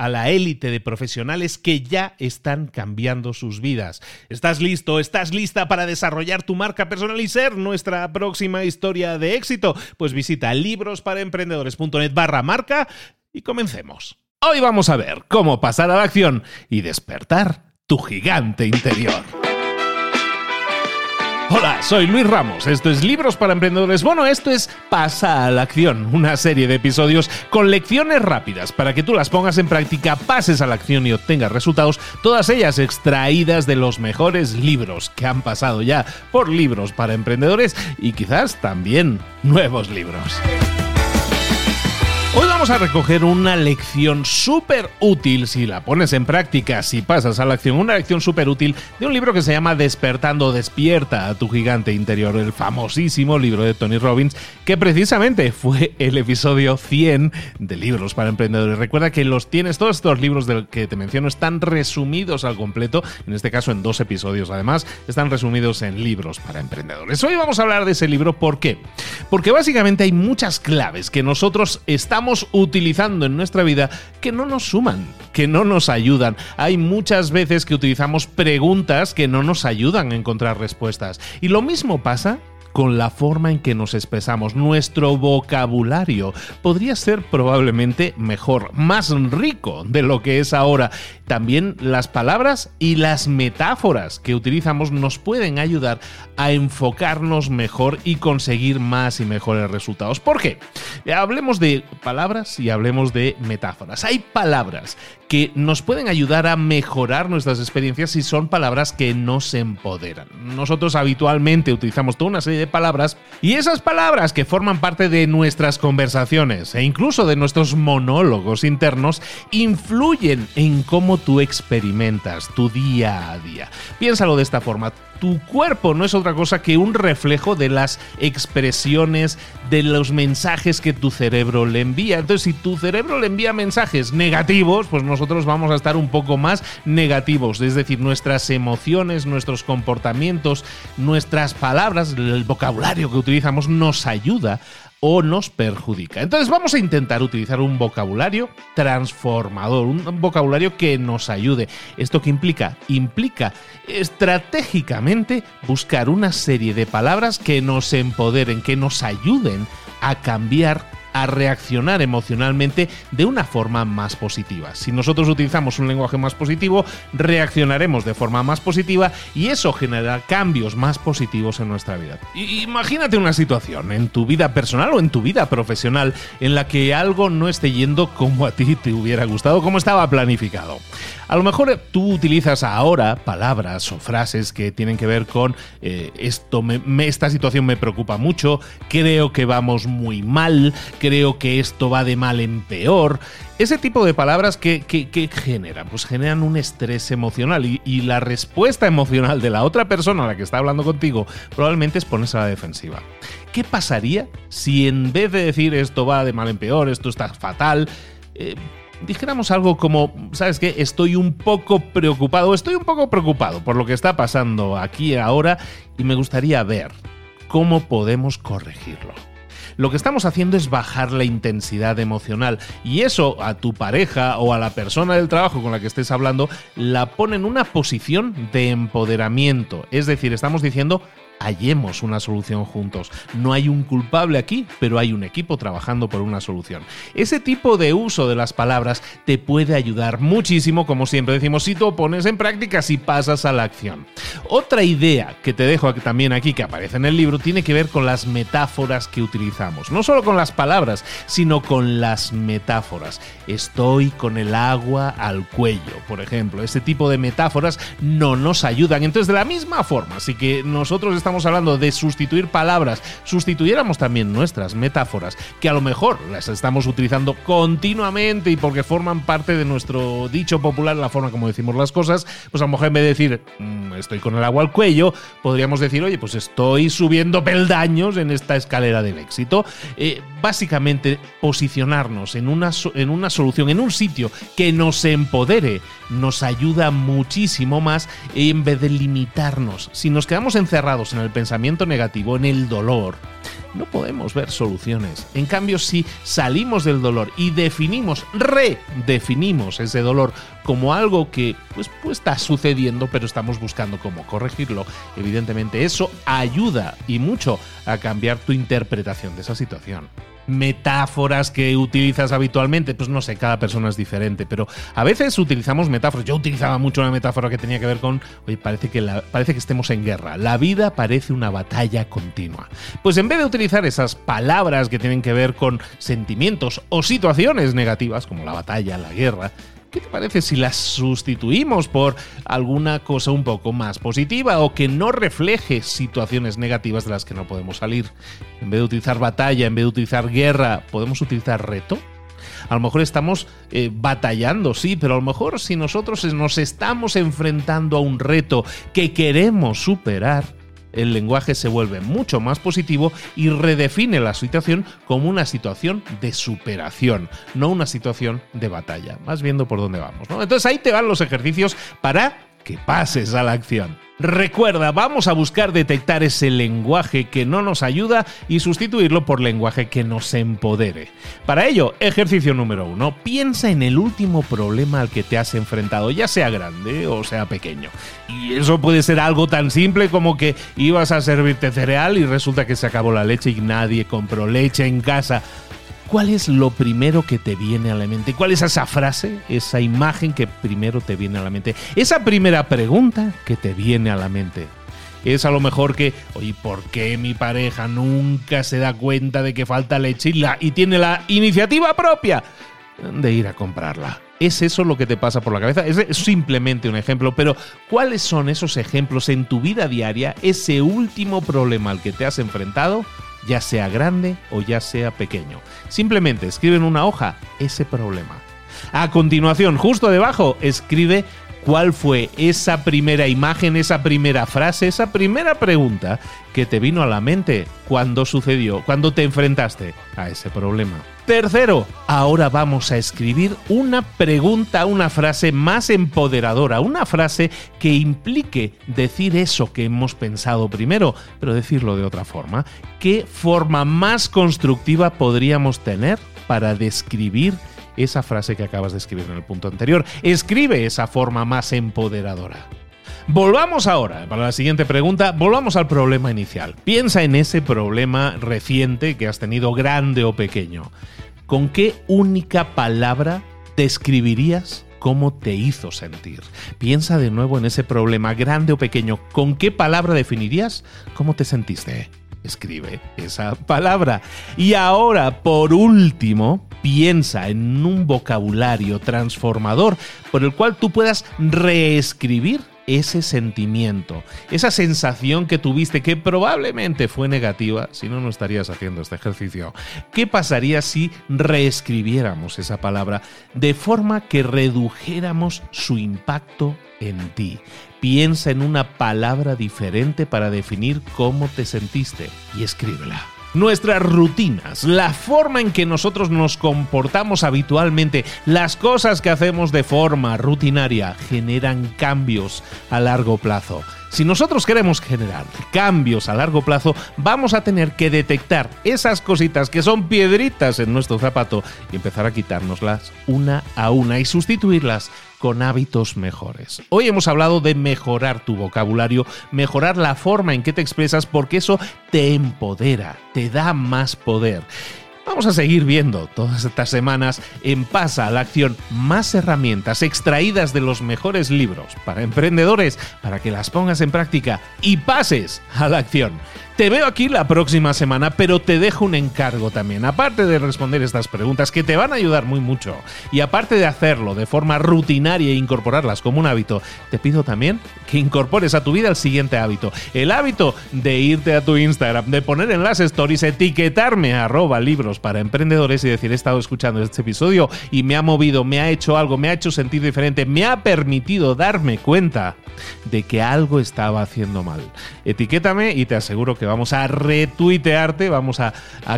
a la élite de profesionales que ya están cambiando sus vidas. ¿Estás listo? ¿Estás lista para desarrollar tu marca personal y ser nuestra próxima historia de éxito? Pues visita librosparaemprendedores.net barra marca y comencemos. Hoy vamos a ver cómo pasar a la acción y despertar tu gigante interior. Hola, soy Luis Ramos. Esto es Libros para Emprendedores. Bueno, esto es Pasa a la Acción, una serie de episodios con lecciones rápidas para que tú las pongas en práctica, pases a la acción y obtengas resultados, todas ellas extraídas de los mejores libros que han pasado ya por Libros para Emprendedores y quizás también nuevos libros. Hoy vamos a recoger una lección súper útil si la pones en práctica, si pasas a la acción, una lección súper útil de un libro que se llama Despertando despierta a tu gigante interior, el famosísimo libro de Tony Robbins, que precisamente fue el episodio 100 de Libros para Emprendedores. Recuerda que los tienes, todos estos libros del que te menciono están resumidos al completo, en este caso en dos episodios además, están resumidos en Libros para Emprendedores. Hoy vamos a hablar de ese libro, ¿por qué? Porque básicamente hay muchas claves que nosotros estamos estamos utilizando en nuestra vida que no nos suman, que no nos ayudan. Hay muchas veces que utilizamos preguntas que no nos ayudan a encontrar respuestas. Y lo mismo pasa con la forma en que nos expresamos. Nuestro vocabulario podría ser probablemente mejor, más rico de lo que es ahora. También las palabras y las metáforas que utilizamos nos pueden ayudar a enfocarnos mejor y conseguir más y mejores resultados. ¿Por qué? Hablemos de palabras y hablemos de metáforas. Hay palabras que nos pueden ayudar a mejorar nuestras experiencias si son palabras que nos empoderan. Nosotros habitualmente utilizamos toda una serie de palabras y esas palabras que forman parte de nuestras conversaciones e incluso de nuestros monólogos internos influyen en cómo tú experimentas tu día a día. Piénsalo de esta forma tu cuerpo no es otra cosa que un reflejo de las expresiones, de los mensajes que tu cerebro le envía. Entonces, si tu cerebro le envía mensajes negativos, pues nosotros vamos a estar un poco más negativos. Es decir, nuestras emociones, nuestros comportamientos, nuestras palabras, el vocabulario que utilizamos nos ayuda o nos perjudica. Entonces vamos a intentar utilizar un vocabulario transformador, un vocabulario que nos ayude. ¿Esto qué implica? Implica estratégicamente buscar una serie de palabras que nos empoderen, que nos ayuden a cambiar a reaccionar emocionalmente de una forma más positiva. Si nosotros utilizamos un lenguaje más positivo, reaccionaremos de forma más positiva y eso generará cambios más positivos en nuestra vida. imagínate una situación en tu vida personal o en tu vida profesional en la que algo no esté yendo como a ti te hubiera gustado, como estaba planificado. A lo mejor tú utilizas ahora palabras o frases que tienen que ver con eh, esto, esta situación me preocupa mucho, creo que vamos muy mal, creo que esto va de mal en peor. Ese tipo de palabras que, generan, pues generan un estrés emocional y, y, la respuesta emocional de la otra persona a la que está hablando contigo probablemente es ponerse a la defensiva. ¿Qué pasaría si en vez de decir esto va de mal en peor, esto está fatal, eh, dijéramos algo como, ¿sabes qué? Estoy un poco preocupado, estoy un poco preocupado por lo que está pasando aquí ahora y me gustaría ver cómo podemos corregirlo. Lo que estamos haciendo es bajar la intensidad emocional y eso a tu pareja o a la persona del trabajo con la que estés hablando la pone en una posición de empoderamiento. Es decir, estamos diciendo, hallemos una solución juntos. No hay un culpable aquí, pero hay un equipo trabajando por una solución. Ese tipo de uso de las palabras te puede ayudar muchísimo, como siempre decimos, si tú pones en práctica, si pasas a la acción. Otra idea que te dejo también aquí, que aparece en el libro, tiene que ver con las metáforas que utilizamos. No solo con las palabras, sino con las metáforas. Estoy con el agua al cuello, por ejemplo. Ese tipo de metáforas no nos ayudan. Entonces, de la misma forma, así que nosotros estamos estamos hablando de sustituir palabras, sustituyéramos también nuestras metáforas, que a lo mejor las estamos utilizando continuamente y porque forman parte de nuestro dicho popular, la forma como decimos las cosas, pues a lo mejor en vez de decir mm, estoy con el agua al cuello, podríamos decir, oye, pues estoy subiendo peldaños en esta escalera del éxito. Eh, básicamente, posicionarnos en una, en una solución, en un sitio que nos empodere, nos ayuda muchísimo más en vez de limitarnos. Si nos quedamos encerrados en el pensamiento negativo, en el dolor, no podemos ver soluciones. En cambio, si salimos del dolor y definimos, redefinimos ese dolor como algo que pues, pues, está sucediendo, pero estamos buscando cómo corregirlo, evidentemente eso ayuda y mucho a cambiar tu interpretación de esa situación metáforas que utilizas habitualmente? Pues no sé, cada persona es diferente, pero a veces utilizamos metáforas. Yo utilizaba mucho una metáfora que tenía que ver con, oye, parece que, parece que estemos en guerra. La vida parece una batalla continua. Pues en vez de utilizar esas palabras que tienen que ver con sentimientos o situaciones negativas, como la batalla, la guerra, ¿Qué te parece si las sustituimos por alguna cosa un poco más positiva o que no refleje situaciones negativas de las que no podemos salir? En vez de utilizar batalla, en vez de utilizar guerra, ¿podemos utilizar reto? A lo mejor estamos eh, batallando, sí, pero a lo mejor si nosotros nos estamos enfrentando a un reto que queremos superar, el lenguaje se vuelve mucho más positivo y redefine la situación como una situación de superación, no una situación de batalla. Más viendo por dónde vamos. ¿no? Entonces ahí te van los ejercicios para que pases a la acción. Recuerda, vamos a buscar detectar ese lenguaje que no nos ayuda y sustituirlo por lenguaje que nos empodere. Para ello, ejercicio número uno, piensa en el último problema al que te has enfrentado, ya sea grande o sea pequeño. Y eso puede ser algo tan simple como que ibas a servirte cereal y resulta que se acabó la leche y nadie compró leche en casa. ¿Cuál es lo primero que te viene a la mente? ¿Cuál es esa frase, esa imagen que primero te viene a la mente? Esa primera pregunta que te viene a la mente. Es a lo mejor que, oye, ¿por qué mi pareja nunca se da cuenta de que falta leche y, tiene la iniciativa propia de ir a comprarla? ¿Es eso lo que te pasa por la cabeza? Es simplemente un ejemplo, pero ¿cuáles son esos ejemplos en tu vida diaria, ese último problema al que te has enfrentado? Ya sea grande o ya sea pequeño. Simplemente escribe en una hoja ese problema. A continuación, justo debajo, escribe cuál fue esa primera imagen, esa primera frase, esa primera pregunta que te vino a la mente cuando sucedió, cuando te enfrentaste a ese problema. Tercero, ahora vamos a escribir una pregunta, una frase más empoderadora, una frase que implique decir eso que hemos pensado primero, pero decirlo de otra forma. ¿Qué forma más constructiva podríamos tener para describir esa frase que acabas de escribir en el punto anterior? Escribe esa forma más empoderadora. Volvamos ahora, para la siguiente pregunta, volvamos al problema inicial. Piensa en ese problema reciente que has tenido, grande o pequeño. ¿Con qué única palabra describirías cómo te hizo sentir? Piensa de nuevo en ese problema, grande o pequeño. ¿Con qué palabra definirías cómo te sentiste? Escribe esa palabra. Y ahora, por último, piensa en un vocabulario transformador por el cual tú puedas reescribir ese sentimiento, esa sensación que tuviste que probablemente fue negativa, si no, no estarías haciendo este ejercicio. ¿Qué pasaría si reescribiéramos esa palabra de forma que redujéramos su impacto en ti? Piensa en una palabra diferente para definir cómo te sentiste y escríbela. Nuestras rutinas, la forma en que nosotros nos comportamos habitualmente, las cosas que hacemos de forma rutinaria, generan cambios a largo plazo. Si nosotros queremos generar cambios a largo plazo, vamos a tener que detectar esas cositas que son piedritas en nuestro zapato y empezar a quitárnoslas una a una y sustituirlas con hábitos mejores. Hoy hemos hablado de mejorar tu vocabulario, mejorar la forma en que te expresas, porque eso te empodera, te da más poder. Vamos a seguir viendo todas estas semanas en Pasa a la Acción más herramientas extraídas de los mejores libros para emprendedores para que las pongas en práctica y pases a la acción. Te veo aquí la próxima semana, pero te dejo un encargo también. Aparte de responder estas preguntas que te van a ayudar muy mucho, y aparte de hacerlo de forma rutinaria e incorporarlas como un hábito, te pido también que incorpores a tu vida el siguiente hábito. El hábito de irte a tu Instagram, de poner en las stories, etiquetarme arroba libros para emprendedores y decir he estado escuchando este episodio y me ha movido, me ha hecho algo, me ha hecho sentir diferente, me ha permitido darme cuenta de que algo estaba haciendo mal. Etiquétame y te aseguro que vamos a retuitearte, vamos a,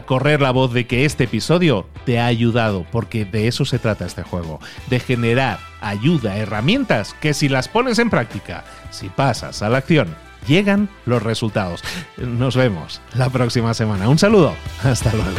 correr la voz de que este episodio te ha ayudado, porque de eso se trata este juego, de generar ayuda, herramientas que si las pones en práctica, si pasas a la acción, llegan los resultados. Nos vemos la próxima semana. Un saludo, hasta luego.